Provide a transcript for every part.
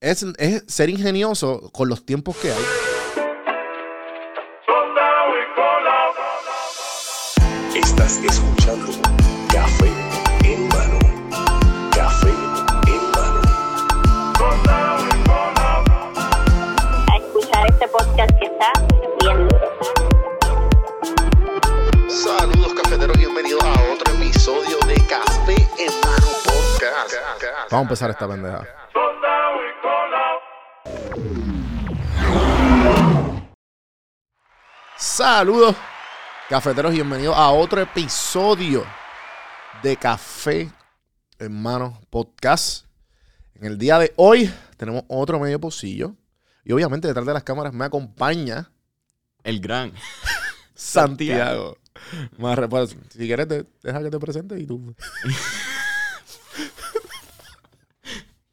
es, es ser ingenioso con los tiempos que hay. Estás escuchando Café en mano. Café en mano. a escuchar este podcast que está bien duro. Saludos cafeteros, bienvenidos a otro episodio de Café en mano podcast. Vamos a empezar esta pendeja. Saludos, cafeteros, y bienvenidos a otro episodio de Café Hermano Podcast. En el día de hoy tenemos otro medio pocillo. Y obviamente detrás de las cámaras me acompaña El gran. Santiago. Pues, si quieres, te- deja que te presente y tú.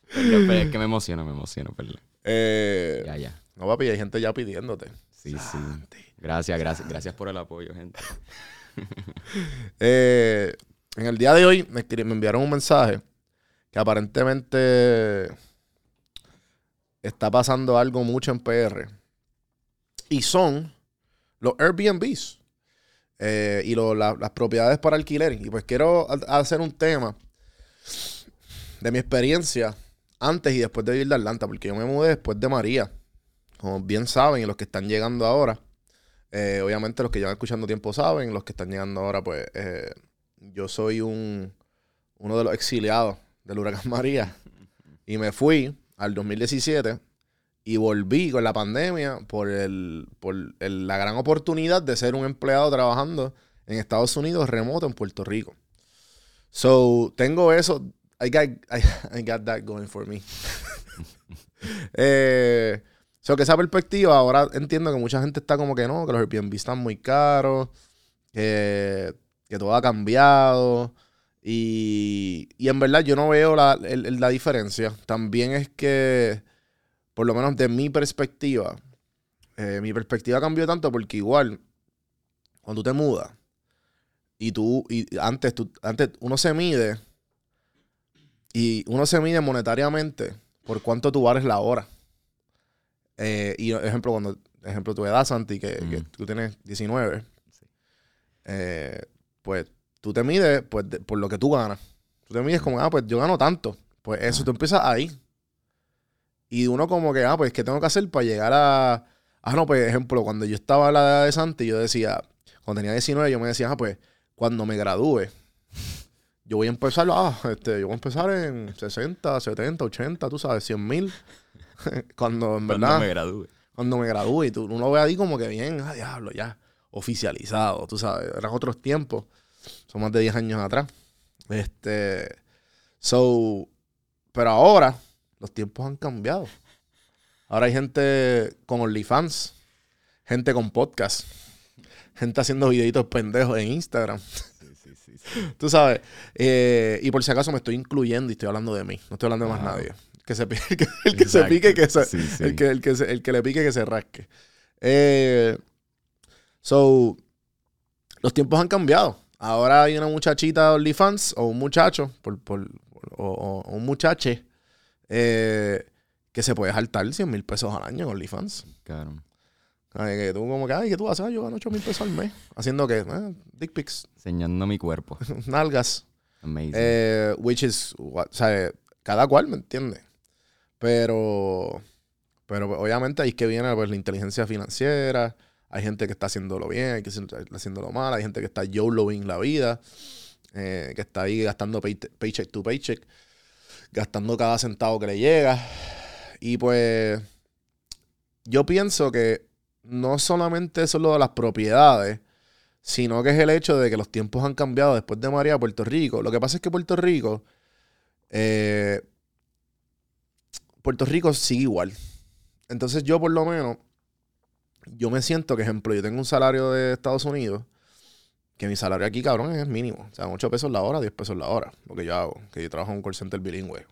Es que me emociono, me emociono, perdón. Eh, Ya, ya. no, papi, hay gente ya pidiéndote. Sí, sí. Gracias, gracias. Gracias por el apoyo, gente. Eh, en el día de hoy me, enviaron un mensaje que aparentemente está pasando algo mucho en PR. Y son los Airbnbs eh, y lo- la- las propiedades para alquiler. Y pues quiero ha- hacer un tema de mi experiencia antes y después de vivir de Atlanta, porque yo me mudé después de María. Como bien saben, y los que están llegando ahora, eh, obviamente los que llevan escuchando tiempo saben, los que están llegando ahora, pues eh, yo soy un uno de los exiliados del huracán María y me fui al 2017 y volví con la pandemia por, el, por el- la gran oportunidad de ser un empleado trabajando en Estados Unidos remoto en Puerto Rico. So, tengo eso. I got, I, I got that going for me. eh, so que esa perspectiva, ahora entiendo que mucha gente está como que no, que los Airbnb están muy caros, que, todo ha cambiado. Y, y en verdad yo no veo la, la diferencia. También es que, por lo menos de mi perspectiva, eh, mi perspectiva cambió tanto porque igual, cuando tú te mudas, y tú, y antes, tú, antes uno se mide, y uno se mide monetariamente por cuánto tú vales la hora. Eh, y ejemplo, cuando, ejemplo, tu edad, Santi, que, tú tienes 19, Sí. eh, pues tú te mides pues, de- por lo que tú ganas. Tú te mides como, ah, pues yo gano tanto. Pues eso, tú empiezas ahí. Y uno como que, ah, pues, ¿qué tengo que hacer para llegar a... Ah, no, pues, ejemplo, cuando yo estaba a la edad de Santi, yo decía, cuando tenía 19, yo me decía, ah, pues, cuando me gradúe, yo voy a empezar, ah, este, yo voy a empezar en 60, 70, 80, tú sabes, 100 mil. cuando en Cuando verdad, me gradúe. cuando me gradúe, y tú, uno lo ve ahí como que bien, ah, diablo, ya, oficializado, tú sabes, eran otros tiempos, son más de 10 años atrás. Este, so, pero ahora los tiempos han cambiado. Ahora hay gente con OnlyFans, gente con podcast, gente haciendo videitos pendejos en Instagram. Sí, sí, sí. Tú sabes. eh, y por si acaso me estoy incluyendo y estoy hablando de mí. No estoy hablando de más nadie. Que se, pi- el que, el que se pique, que se, Sí, sí. El, que, el, que se- el que le pique, que se rasque. Eh, so, los tiempos han cambiado. Ahora hay una muchachita de OnlyFans o un muchacho por, por- o, un muchache eh, que se puede saltar 100 mil pesos al año en OnlyFans. Claro. Ay, que tú como que, ay, ¿qué tú haces? Yo gano 8 mil pesos al mes. Haciendo que, eh, dick pics, Enseñando mi cuerpo. nalgas. Amazing. Eh, which is, what- o sea, cada cual, ¿me entiende? Pero, pero obviamente ahí es que viene pues, la inteligencia financiera. Hay gente que está haciéndolo bien, hay que está haciéndolo mal. Hay gente que está YOLOing la vida, eh, que está ahí gastando pay- paycheck to paycheck, gastando cada centavo que le llega. Y pues, yo pienso que no solamente eso es lo de las propiedades, sino que es el hecho de que los tiempos han cambiado después de María a Puerto Rico. Lo que pasa es que Puerto Rico, eh, Puerto Rico sigue igual. Entonces yo por lo menos, yo me siento que, ejemplo, yo tengo un salario de Estados Unidos, que mi salario aquí, cabrón, es mínimo. O sea, 8 pesos la hora, 10 pesos la hora, lo que yo hago, que yo trabajo en un call center bilingüe.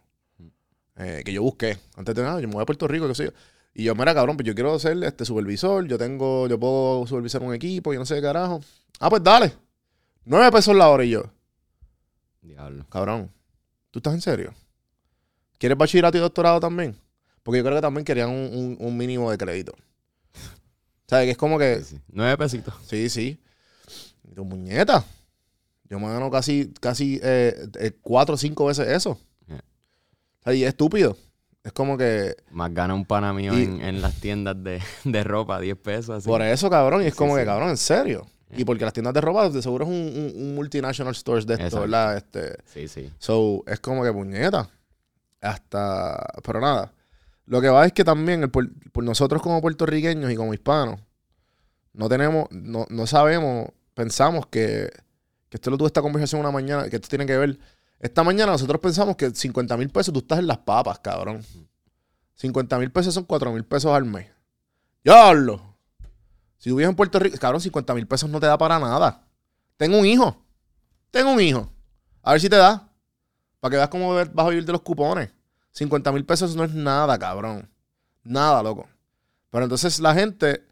Eh, que yo busqué. Antes de nada, yo me voy a Puerto Rico, que sé yo. Y yo, mira, cabrón, pues yo quiero ser este supervisor, yo tengo, yo puedo supervisar un equipo, y no sé qué carajo. Ah, pues dale. 9 pesos la hora y yo. Diablo. Cabrón, ¿tú estás en serio? ¿Quieres bachillerato y doctorado también? Porque yo creo que también querían un, un- un mínimo de crédito. Sea, que es como que, Sí, sí. Nueve pesitos. sí, sí. Y tu muñeta. Yo me gano casi, casi eh, eh, cuatro o cinco veces eso. Yeah. Y es estúpido. Es como que, Más gana un pana mío Y- en, en las tiendas de, de ropa, 10 pesos. Así. por eso, cabrón. Y es Sí, como que, cabrón, en serio. Y porque las tiendas de ropa de seguro es un, un- un multinational stores de esto, Exacto. ¿verdad? Este, Sí, sí. So, es como que puñeta. Hasta. Pero nada. Lo que va es que también por nosotros como puertorriqueños y como hispanos, no tenemos, no, no sabemos, pensamos que, que esto lo tuve esta conversación una mañana, que esto tiene que ver. Esta mañana nosotros pensamos que 50 mil pesos tú estás en las papas, cabrón. 50 mil pesos son 4 mil pesos al mes. ¡Diablo! Si tú vives en Puerto Rico, cabrón, 50 mil pesos no te da para nada. Tengo un hijo. Tengo un hijo. A ver si te da. Para que veas cómo vas a vivir de los cupones. 50 mil pesos no es nada, cabrón. Nada, loco. Pero entonces la gente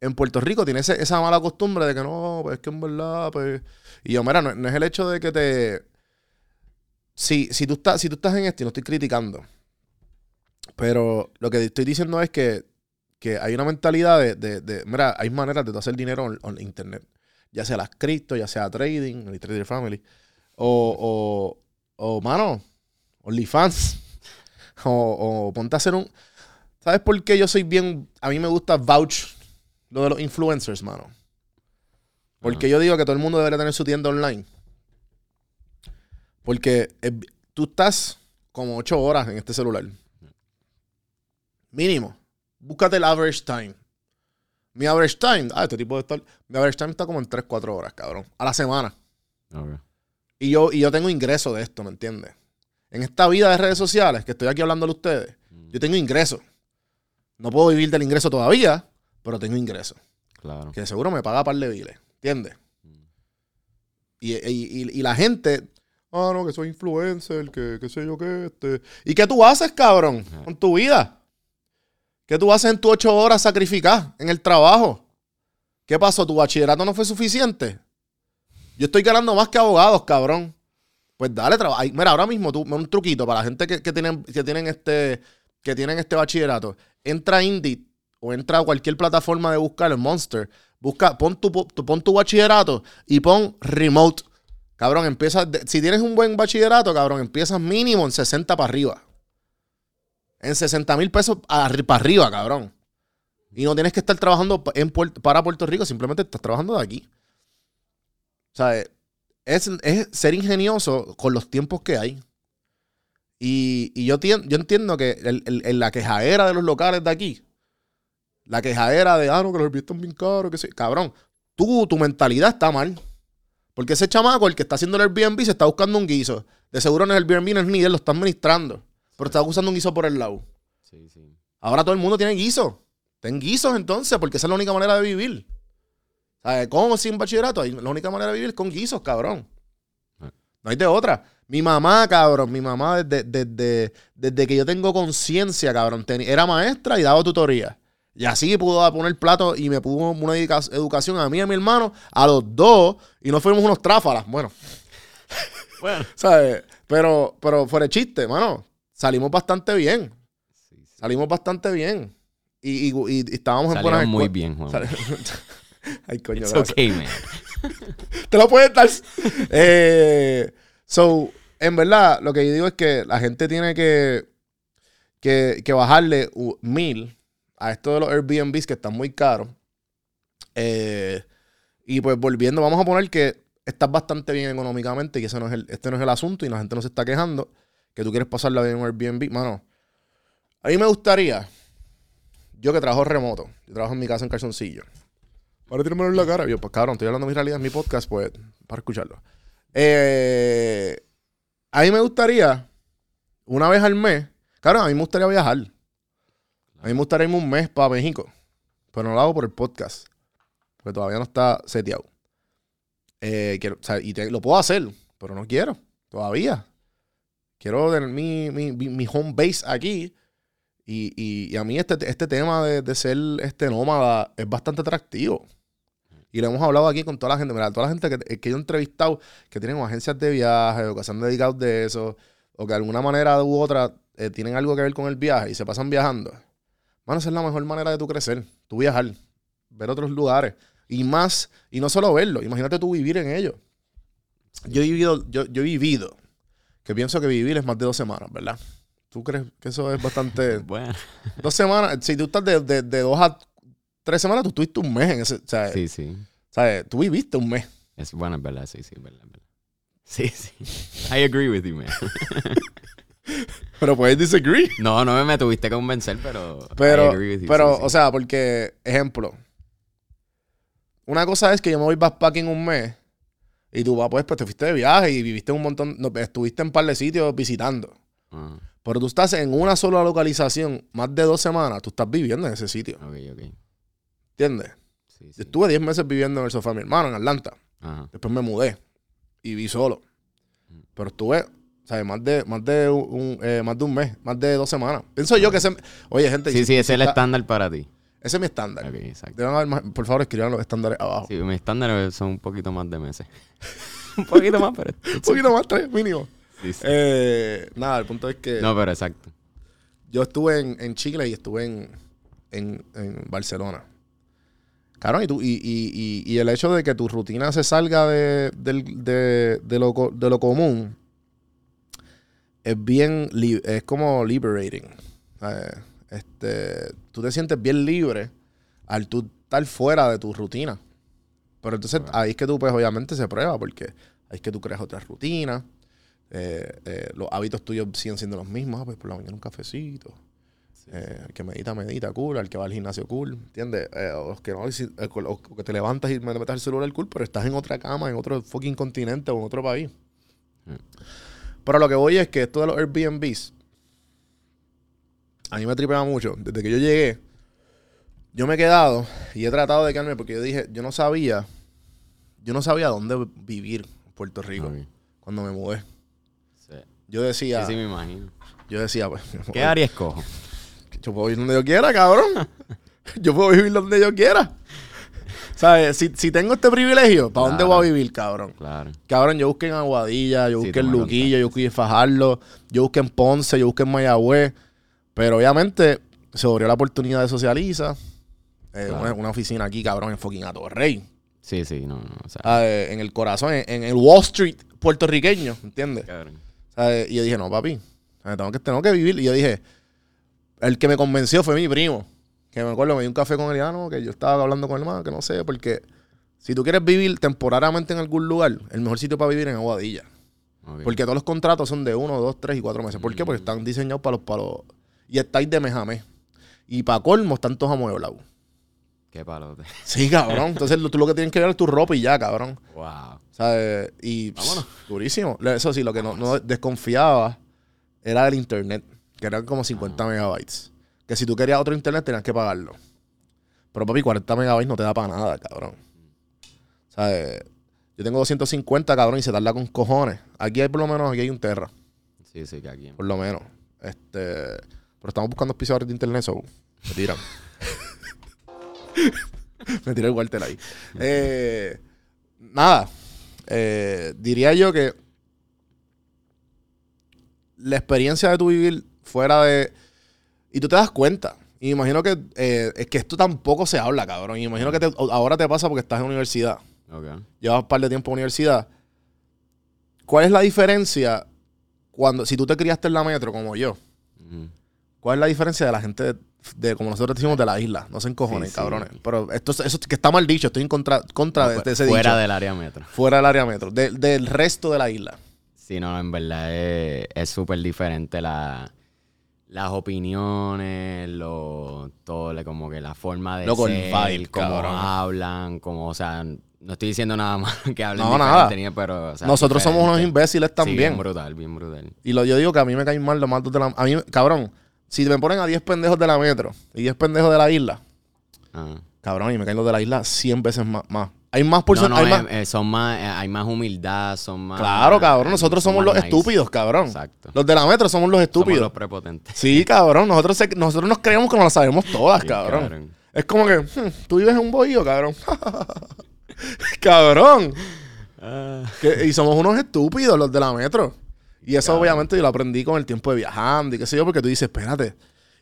en Puerto Rico tiene esa mala costumbre de que no, pues es que en verdad, pues. Y yo, mira, no, no es el hecho de que te. Si, si, tú estás, si tú estás en esto, y no estoy criticando. Pero lo que estoy diciendo es que, que hay una mentalidad de, de- Mira, hay maneras de hacer dinero en, en internet. Ya sea las cripto, ya sea trading, el Trader Family. O, o, o mano, OnlyFans. O, o ponte a hacer un. ¿Sabes por qué yo soy bien. A mí me gusta vouch lo de los influencers, mano? Porque yo digo que todo el mundo debería tener su tienda online. Porque es- tú estás como ocho horas en este celular. Mínimo. Búscate el average time. Mi average time, ah, este tipo de estar. Mi average time está como en 3, 4 horas, cabrón. A la semana. Y yo, y yo tengo ingreso de esto, ¿me entiendes? En esta vida de redes sociales, que estoy aquí hablándole a ustedes, yo tengo ingreso. No puedo vivir del ingreso todavía, pero tengo ingreso. Claro. Que seguro me paga par de biles, ¿entiendes? Y, y- y- y la gente, ah, no, que soy influencer, que qué sé yo qué, este. ¿Y qué tú haces, cabrón, con tu vida? ¿Qué tú haces en tus ocho horas sacrificadas en el trabajo? ¿Qué pasó? ¿Tu bachillerato no fue suficiente? Yo estoy ganando más que abogados, cabrón. Pues dale trabajo. Mira, ahora mismo tú, un truquito para la gente que, que tienen, que tienen este, que tienen este bachillerato. Entra a Indeed o entra a cualquier plataforma de buscar en Monster. Busca, pon tu, pon tu bachillerato y pon remote. Cabrón, empieza. de- si tienes un buen bachillerato, cabrón, empiezas mínimo en 60 para arriba. En 60 mil pesos para arriba, cabrón. Y no tienes que estar trabajando en para Puerto Rico, simplemente estás trabajando de aquí. O sea, es, es ser ingenioso con los tiempos que hay. Y, y yo, tien- yo entiendo que el- el- el- la quejadera de los locales de aquí, la quejadera de, ah, no, que los Airbnb están bien caros, que sí. Cabrón, tú, tu mentalidad está mal. Porque ese chamaco, el que está haciendo el Airbnb, se está buscando un guiso. De seguro no es el Airbnb, no es ni él, lo está administrando. Pero está usando un guiso por el lado. Sí, sí. Ahora todo el mundo tiene guiso. Ten guisos entonces, porque esa es la única manera de vivir. ¿Sabes? ¿Cómo sin bachillerato? Ahí La única manera de vivir es con guisos, cabrón. No hay de otra. Mi mamá, cabrón, mi mamá desde, desde, desde que yo tengo conciencia, cabrón, teni- era maestra y daba tutoría. Y así pudo poner plato y me pudo una educa- educación a mí y a mi hermano, a los dos, y no fuimos unos tráfalas. Bueno, Bueno. ¿sabes? Pero, pero fuera de chiste, mano, salimos bastante bien. Sí, sí. Salimos bastante bien. Y, y- estábamos en buenas Salieron muy bien, Juan. Ay, coño, It's gracias. okay, man. Te lo puedes dar. Eh, so, en verdad, lo que yo digo es que la gente tiene que, que, que bajarle mil a esto de los Airbnbs que están muy caros. Eh, y pues volviendo, vamos a poner que estás bastante bien económicamente y ese no es el, este no es el asunto y la gente no se está quejando que tú quieres pasarla bien en un Airbnb. Mano, a mí me gustaría, yo que trabajo remoto, yo trabajo en mi casa en calzoncillo. Para tirarme en la cara. Yo, pues cabrón, estoy hablando de mi realidad en mi podcast, pues, para escucharlo. Eh, a mí me gustaría, una vez al mes, cabrón, a mí me gustaría viajar. A mí me gustaría irme un mes para México. Pero no lo hago por el podcast. Porque todavía no está seteado. Eh, quiero, o sea, y lo puedo hacer, pero no quiero. Todavía. Quiero tener mi, mi, mi- mi home base aquí. Y, y- y a mí este, este tema de, de ser este nómada es bastante atractivo. Y lo hemos hablado aquí con toda la gente. Mira, toda la gente que, que yo he entrevistado que tienen agencias de viajes o que se han dedicado de eso, o que de alguna manera u otra eh, tienen algo que ver con el viaje y se pasan viajando, mano, esa es la mejor manera de tú crecer. Tú viajar, ver otros lugares. Y más, y no solo verlo, imagínate tú vivir en ellos. Yo he vivido, yo, yo he vivido, que pienso que vivir es más de dos semanas, ¿verdad? ¿Tú crees que eso es bastante... Bueno, dos semanas, si tú estás de, de- de dos a tres semanas, tú estuviste un mes en ese, o sea, sí, sí. ¿sabes? Tú viviste un mes. Es bueno, es verdad, sí, sí, es verdad, es verdad. Sí, sí. I agree with you, man. Pero puedes disagree. No, no me, me tuviste que convencer, pero. I Pero, agree with you, pero sí, sí. o sea, porque, ejemplo, una cosa es que yo me voy backpacking un mes y tú vas, pues, pues te fuiste de viaje y viviste un montón, no, estuviste en un par de sitios visitando. Ah, Pero tú estás en una sola localización más de dos semanas, tú estás viviendo en ese sitio. ok, ok. ¿Entiendes? Sí, Yo sí. estuve 10 meses viviendo en el sofá de mi hermano, en Atlanta. Ajá. Después me mudé y vi solo. Pero estuve, ¿sabes? Más de, más de un, eh, más de un mes, más de dos semanas. Pienso yo que ese... Oye, gente... Sí, sí, ese es el está- estándar para ti. Ese es mi estándar. Más- por favor, escriban los estándares abajo. Sí, mis estándares son un poquito más de meses. un poquito más, pero. Un poquito más, tres, mínimo. Sí, sí. Eh, nada, el punto es que No, pero exacto. yo estuve en, en Chile y estuve en, en, en Barcelona. Claro, y, tú, y, y, y, y el hecho de que tu rutina se salga de, del- de, de lo, de lo común es bien, es como liberating. Eh, este, tú te sientes bien libre al tú estar fuera de tu rutina. Pero entonces ahí es que tú, pues obviamente se prueba, porque ahí es que tú creas otras rutinas. eh, eh, los hábitos tuyos siguen siendo los mismos. Ah, pues por la mañana un cafecito. Eh, el que medita, medita, cool. El que va al gimnasio, cool. ¿Entiendes? Eh, o los que no, si- eh, o que te levantas y me metes el celular, cool, pero estás en otra cama, en otro fucking continente o en otro país. Pero lo que voy es que esto de los Airbnbs, a mí me tripea mucho. Desde que yo llegué, yo me he quedado y he tratado de quedarme porque yo dije, yo no sabía, yo no sabía dónde vivir en Puerto Rico cuando me mudé. Sí. Yo decía, Sí, sí, me imagino. yo decía, pues, ¿Qué área escojo? yo puedo vivir donde yo quiera, cabrón. yo puedo vivir donde yo quiera. ¿Sabes? Si, si tengo este privilegio, ¿para dónde voy a vivir, cabrón? Claro. Cabrón, yo busqué en Aguadilla, yo Sí, busqué en me Luquillo, yo busqué en Fajardo, yo busqué en Ponce, yo busqué en Mayagüez. Pero obviamente se abrió la oportunidad de Socializa. eh, Claro. una, una oficina aquí, cabrón, en fucking Atorrey. Sí, sí, no, no. O sea, en el corazón, en, en el Wall Street puertorriqueño, ¿entiendes? cabrón. ¿Sabes? Y yo dije, no, papi, tengo que, tengo que vivir. Y yo dije, el que me convenció fue mi primo. Que me acuerdo, me di un café con él y ah, no, que yo estaba hablando con el hermano, que no sé, porque si tú quieres vivir temporariamente en algún lugar, el mejor sitio para vivir es en Aguadilla. Ok. Porque todos los contratos son de uno, dos, tres y cuatro meses. ¿Por qué? Porque están diseñados para los palos. Y estáis de mes. Y para colmo están todos amueblados. Qué palote. Sí, cabrón. Entonces tú lo que tienes que ver es tu ropa y ya, cabrón. Wow. ¿Sabes? Y pss, Vámonos. durísimo. Le- Eso sí, lo que no, no desconfiaba era el internet, que eran como 50 megabytes. Que si tú querías otro internet tenías que pagarlo. Pero papi, 40 megabytes no te da para nada, cabrón. ¿Sabes? Yo tengo 250, cabrón, y se tarda con cojones. Aquí hay por lo menos, aquí hay un terra, Sí, sí, que aquí. por lo menos. Este, pero estamos buscando auspiciadores de internet, so me tiran. me tira el Walter ahí. Eh, nada. Eh, diría yo que la experiencia de tu vivir fuera de. Y tú te das cuenta. Y imagino que eh, es que esto tampoco se habla, cabrón. Y imagino que te- ahora te pasa porque estás en universidad. Ok. Llevas un par de tiempo en universidad. ¿Cuál es la diferencia cuando, si tú te criaste en la metro como yo? ¿Cuál es la diferencia de la gente de, de- como nosotros decimos, de la isla? No se encojones, Sí, sí. cabrones. Pero esto, es- eso que está mal dicho. Estoy en contra, contra de, de ese Fuera dicho. del área metro. Fuera del área metro. de- del resto de la isla. Sí, no, en verdad es súper diferente la, las opiniones, lo, todo, como que la forma de Loco, el ser, vibe, cómo cabrón. hablan, como, o sea, no estoy diciendo nada más que hablen No, nada. pero, o sea, Nosotros somos unos imbéciles Sí, también. bien brutal, bien brutal. y lo, yo digo que a mí me caen mal los matos de la... A mí, cabrón, si me ponen a 10 pendejos de la metro y 10 pendejos de la isla, Ah. cabrón, y me caen los de la isla 100 veces más. más. Hay más No, no, hay eh, más- eh, son más, eh, hay más humildad, son más... Claro, cabrón. Nosotros somos los nice. estúpidos, cabrón. Exacto. Los de la metro somos los Somos estúpidos. los prepotentes. Sí, cabrón. Nosotros, se- nosotros nos creemos que nos las sabemos todas, cabrón. cabrón. Es como que, hmm, tú vives en un bohío, cabrón. cabrón. Ah, Que- y somos unos estúpidos los de la metro. Y eso obviamente yo lo aprendí con el tiempo de viajando y qué sé yo, porque tú dices, espérate.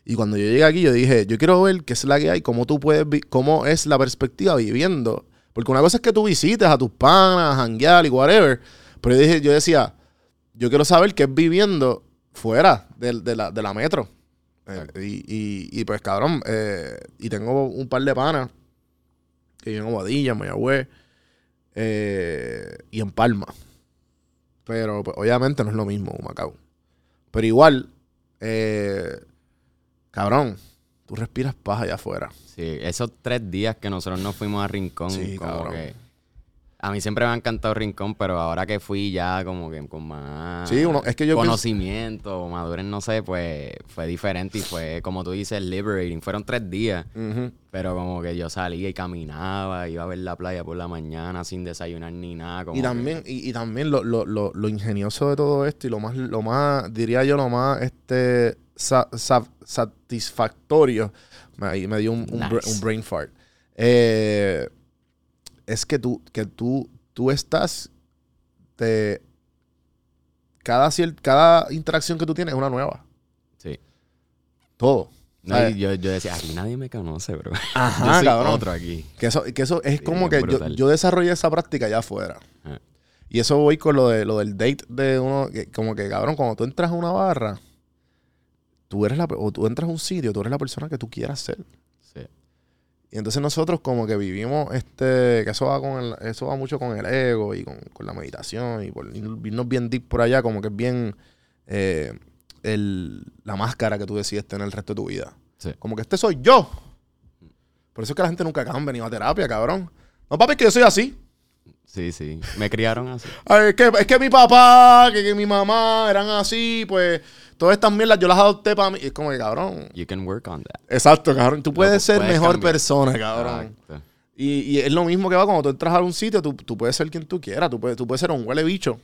Y cuando yo llegué aquí, yo dije, yo quiero ver qué es la que hay, cómo tú puedes, cómo es la perspectiva viviendo. Porque una cosa es que tú visites a tus panas, a janguear y whatever. Pero yo, dije, yo decía, yo quiero saber qué es viviendo fuera de, la, de la metro. Eh, y, y- y, pues, cabrón, eh, y tengo un par de panas que viven en Guadilla, en Mayagüez eh, y en Palma. Pero pues, obviamente no es lo mismo Macao. Pero igual, eh, cabrón, tú respiras paz allá afuera. Sí, esos tres días que nosotros nos fuimos a Rincón, Sí, como cabrón. que... A mí siempre me ha encantado Rincón, pero ahora que fui ya como que con más Sí, uno- es que yo pienso- conocimiento, madurez, no sé, pues fue diferente y fue, como tú dices, liberating. Fueron tres días, pero como que yo salía y caminaba, iba a ver la playa por la mañana sin desayunar ni nada. Como Y que- también, y, y también lo, lo- lo- lo ingenioso de todo esto y lo más, lo más, diría yo, lo más este sa- sa- satisfactorio, me, ahí me dio un, un, bra- Nice. un brain fart, eh, es que tú, que tú, tú estás de cada, cada interacción que tú tienes es una nueva. Sí. Todo. Yo, yo decía, aquí nadie me conoce, bro. Ajá, yo soy cabrón. otro aquí. Que eso, que eso es Sí, como que yo, yo desarrollé esa práctica allá afuera. Ajá. Y eso voy con lo, de, lo del date de uno. que como que, cabrón, cuando tú entras a una barra, tú eres la. O tú entras a un sitio, tú eres la persona que tú quieras ser. Y entonces nosotros, como que vivimos este. Que eso va con el- eso va mucho con el ego y con, con la meditación y por ir- irnos bien deep por allá, como que es bien. eh, el, la máscara que tú decides tener el resto de tu vida. Sí. Como que este soy yo. Por eso es que la gente nunca cambia ni va a terapia, cabrón. No, papi, es que yo soy así. Sí, sí. Me criaron así. Ay, es, que, es que mi papá, que, que mi mamá eran así, pues todas estas mierdas yo las adopté para mí. Es como que, cabrón. You can work on that. Exacto, cabrón. Tú puedes ser puedes mejor cambiar. persona, cabrón. Exacto. Y, y es lo mismo que va cuando tú entras a un sitio, tú, tú puedes ser quien tú quieras. Tú puedes, tú puedes ser un huele bicho.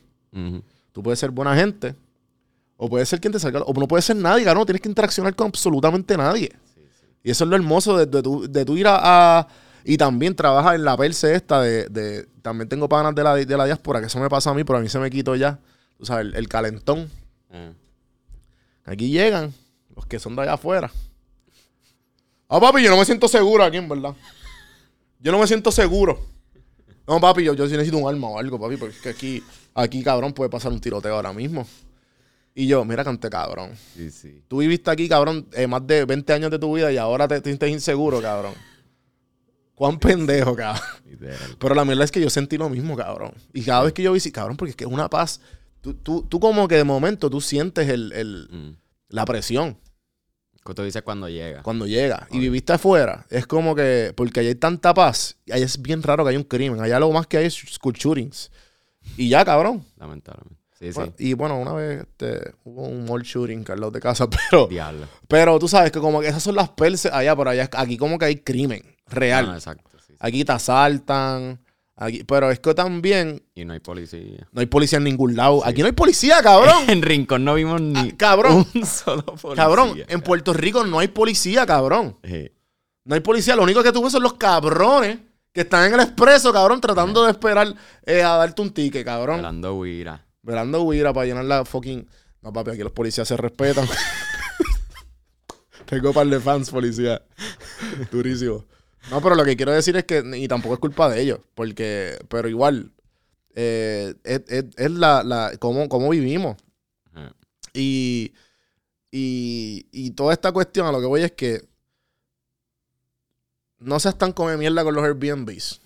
Tú puedes ser buena gente. O puedes ser quien te salga. O no puedes ser nadie, cabrón. No tienes que interaccionar con absolutamente nadie. Y eso es lo hermoso de, de, de tu ir a, a- Y también trabaja en la perse esta de... también tengo panas de la, de la diáspora, que eso me pasa a mí, pero a mí se me quitó ya. Tú sabes, el, el calentón. Ah. Aquí llegan los que son de allá afuera. Ah, papi, yo no me siento seguro aquí, en verdad. Yo no me siento seguro. No, papi, yo, yo sí necesito un arma o algo, papi, porque es que aquí, aquí, cabrón, puede pasar un tiroteo ahora mismo. Y yo, mira, cante cabrón. Sí, sí. Tú viviste aquí, cabrón, eh, más de 20 años de tu vida y ahora te, te sientes inseguro, cabrón. Cuán pendejo, cabrón. Literal. Pero la verdad es que yo sentí lo mismo, cabrón. Y cada vez que yo visito, cabrón, porque es que es una paz. Tú, tú, tú como que de momento tú sientes el, el- Mm. la presión ¿Qué tú dices cuando llega? cuando llega. Y viviste afuera. Es como que, porque allá hay tanta paz. Y allá es bien raro que haya un crimen. Allá lo más que hay es school shootings. Y ya, cabrón. Lamentablemente. Sí, sí. Y bueno, una vez este, hubo un mall shooting lado de casa, pero, Diablo. pero tú sabes que como que esas son las perses allá, pero allá aquí como que hay crimen real. No, exacto. sí, sí. Aquí te asaltan. Aquí, pero es que también Y no hay policía. no hay policía en ningún lado. Aquí no hay policía, cabrón. En Rincón no vimos ni Ah, cabrón. un solo policía. cabrón, en Puerto Rico no hay policía, cabrón. Sí. No hay policía. Lo único que tú ves son los cabrones que están en el expreso, cabrón, tratando de esperar eh, a darte un ticket, cabrón. Velando huira. Velando huira para llenar la fucking. No, papi, aquí los policías se respetan. Tengo par de fans, policía. Durísimo. No, pero lo que quiero decir es que. Y tampoco es culpa de ellos. Porque. Pero igual. eh, es, es- es la. la cómo, cómo vivimos. Ajá. Y, y, y toda esta cuestión a lo que voy es que no seas tan come mierda con los Airbnbs.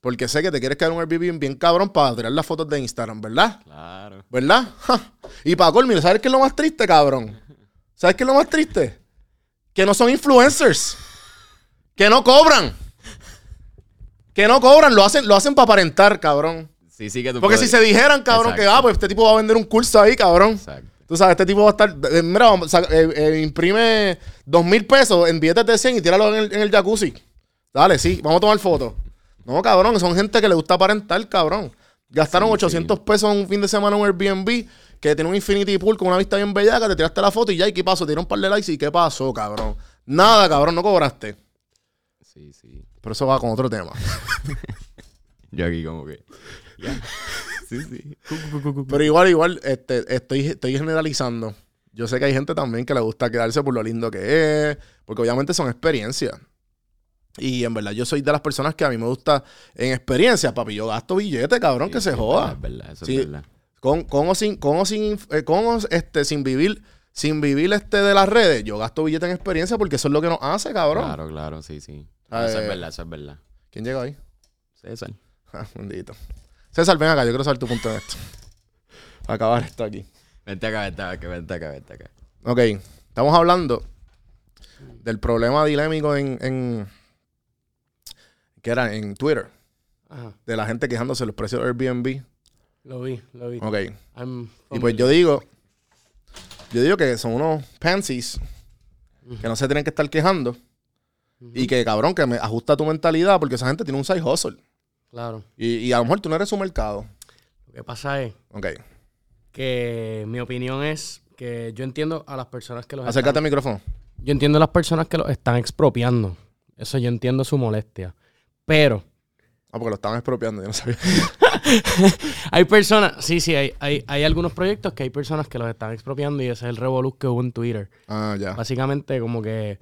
Porque sé que te quieres quedar un Airbnb bien cabrón para tirar las fotos de Instagram, ¿verdad? Claro. ¿Verdad? Ja. Y para colmir, ¿sabes qué es lo más triste, cabrón? ¿Sabes qué es lo más triste? Que no son influencers. Que no cobran. Que no cobran, lo hacen, lo hacen para aparentar, cabrón. Sí, sí que tú Porque puedes- si se dijeran, cabrón, que ah, pues este tipo va a vender un curso ahí, cabrón. Exacto. Tú sabes, este tipo va a estar. eh, mira, vamos, saca- eh, eh, imprime dos mil pesos en billetes de 100 y tíralo en el, en el jacuzzi. Dale, sí, vamos a tomar fotos. No, cabrón, son gente que le gusta aparentar, cabrón. Gastaron Sí, 800 pesos un fin de semana en un Airbnb que tiene un Infinity Pool con una vista bien bellaca, te tiraste la foto y ya, ¿y qué pasó? Te dieron un par de likes y ¿qué pasó, cabrón? Nada, cabrón, no cobraste. Sí, sí. Pero eso va con otro tema. Yo aquí como que... Ya. Sí, sí. Pero igual, igual, este, estoy, estoy generalizando. Yo sé que hay gente también que le gusta quedarse por lo lindo que es, porque obviamente son experiencias. Y en verdad, yo soy de las personas que a mí me gusta en experiencias, papi. Yo gasto billete, cabrón, que se Es joda. verdad, Es verdad, eso Sí. es verdad. Con, con o sin, con o sin, eh, con o, este, sin vivir, sin vivir este de las redes, yo gasto billete en experiencia porque eso es lo que nos hace, cabrón. Claro, claro, sí, sí. Ah, eso eh. es verdad, eso es verdad. ¿Quién llegó ahí? César. Ah, bendito. César, ven acá, yo quiero saber tu punto en esto. Para acabar esto aquí. Vente acá, vente acá, vente acá, vente acá. Ok, estamos hablando del problema dilémico en, en que era en Twitter, Ajá, de la gente quejándose de los precios de Airbnb. lo vi, lo vi. Ok, I'm y pues yo digo, yo digo que son unos pansies que no se tienen que estar quejando y que cabrón, que me ajusta tu mentalidad porque esa gente tiene un side hustle Claro. y, y a lo mejor tú no eres su mercado. Lo que pasa es Ok, que mi opinión es que yo entiendo a las personas que los acércate al micrófono. yo entiendo a las personas que los están expropiando. Eso yo entiendo su molestia. Pero Ah, porque lo estaban expropiando, yo no sabía. hay personas, sí, sí, hay, hay, hay algunos proyectos que hay personas que los están expropiando y ese es el revolú que hubo en Twitter. Ah, ya. Básicamente como que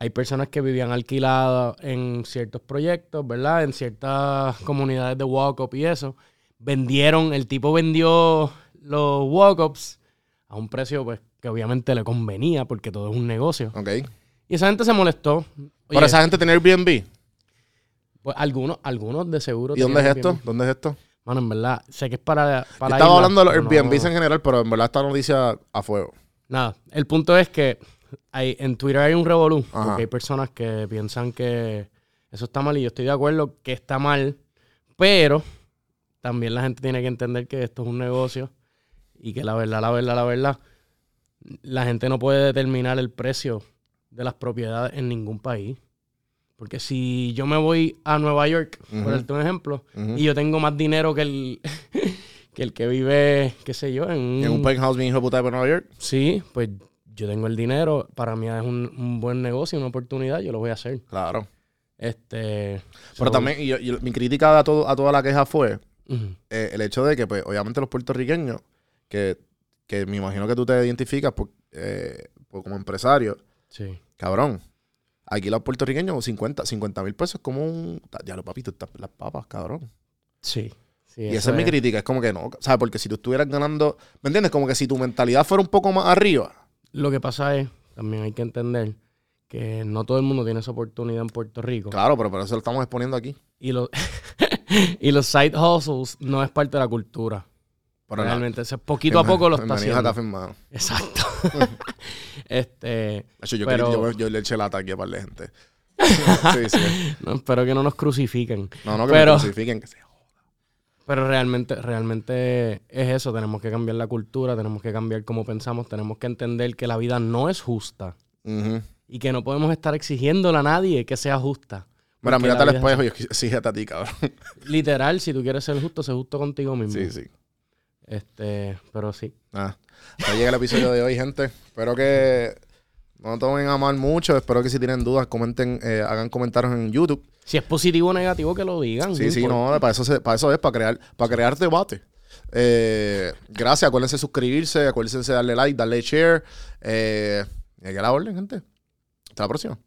hay personas que vivían alquiladas en ciertos proyectos, ¿verdad? En ciertas comunidades de walk-up y eso. Vendieron, el tipo vendió los walk-ups a un precio pues que obviamente le convenía porque todo es un negocio. Ok. Y esa gente se molestó. Oye, esa gente tiene Airbnb. pues, algunos, algunos de seguro. ¿Y dónde es esto? Airbnb. ¿Dónde es esto? Mano, en verdad, sé que es para, Yo para estaba hablando de los no- en general, pero en verdad esta noticia a fuego. Nada, el punto es que hay, en Twitter hay un revolú, Ajá. porque hay personas que piensan que eso está mal y yo estoy de acuerdo que está mal, pero también la gente tiene que entender que esto es un negocio y que la verdad, la verdad, la verdad, la gente no puede determinar el precio de las propiedades en ningún país. Porque si yo me voy a Nueva York, por darte un ejemplo, y yo tengo más dinero que el, que el que vive, qué sé yo, en un, En un penthouse bien hijo de Nueva York. Sí, pues yo tengo el dinero. Para mí es un, un buen negocio, una oportunidad. Yo lo voy a hacer. Claro. Este. Pero so- también, y, yo- y mi crítica a, todo, a toda la queja fue eh, el hecho de que, pues, obviamente los puertorriqueños, que, que me imagino que tú te identificas por, eh, por como empresario, Sí. cabrón. Aquí los puertorriqueños, 50 mil pesos es como un... Ya lo papito, las papas, cabrón. Sí. sí, Y esa es mi crítica, es como que no, ¿sabes? Porque si tú estuvieras ganando, ¿me entiendes? Como que si tu mentalidad fuera un poco más arriba. Lo que pasa es, también hay que entender que no todo el mundo tiene esa oportunidad en Puerto Rico. Claro, pero por eso lo estamos exponiendo aquí. Y los, y los side hustles no es parte de la cultura. Pero Realmente, es poquito a poco lo está haciendo. Mano. Exacto. este, hecho, yo, Pero- quería- yo, yo le eché lata aquí a par de gente. sí, sí. no, espero que no nos crucifiquen. No, no, que Pero- me crucifiquen. Que se joda. Pero realmente, realmente es eso. Tenemos que cambiar la cultura, tenemos que cambiar cómo pensamos, tenemos que entender que la vida no es justa y que no podemos estar exigiéndole a nadie que sea justa. Mira, mírate al es espejo y exígete a ti, cabrón. Literal, si tú quieres ser justo, sé justo contigo mismo. Sí, sí. Este, pero sí. Nada. Hasta llega el episodio de hoy, gente. Espero que no tomen a mal mucho. Espero que si tienen dudas, comenten, eh, hagan comentarios en YouTube. Si es positivo o negativo, que lo digan. Sí, sí, no, para eso, se- para eso es, para crear, para crear debate. Eh, gracias, acuérdense de suscribirse, acuérdense de darle like, darle share. Eh, y aquí a la orden, gente. Hasta la próxima.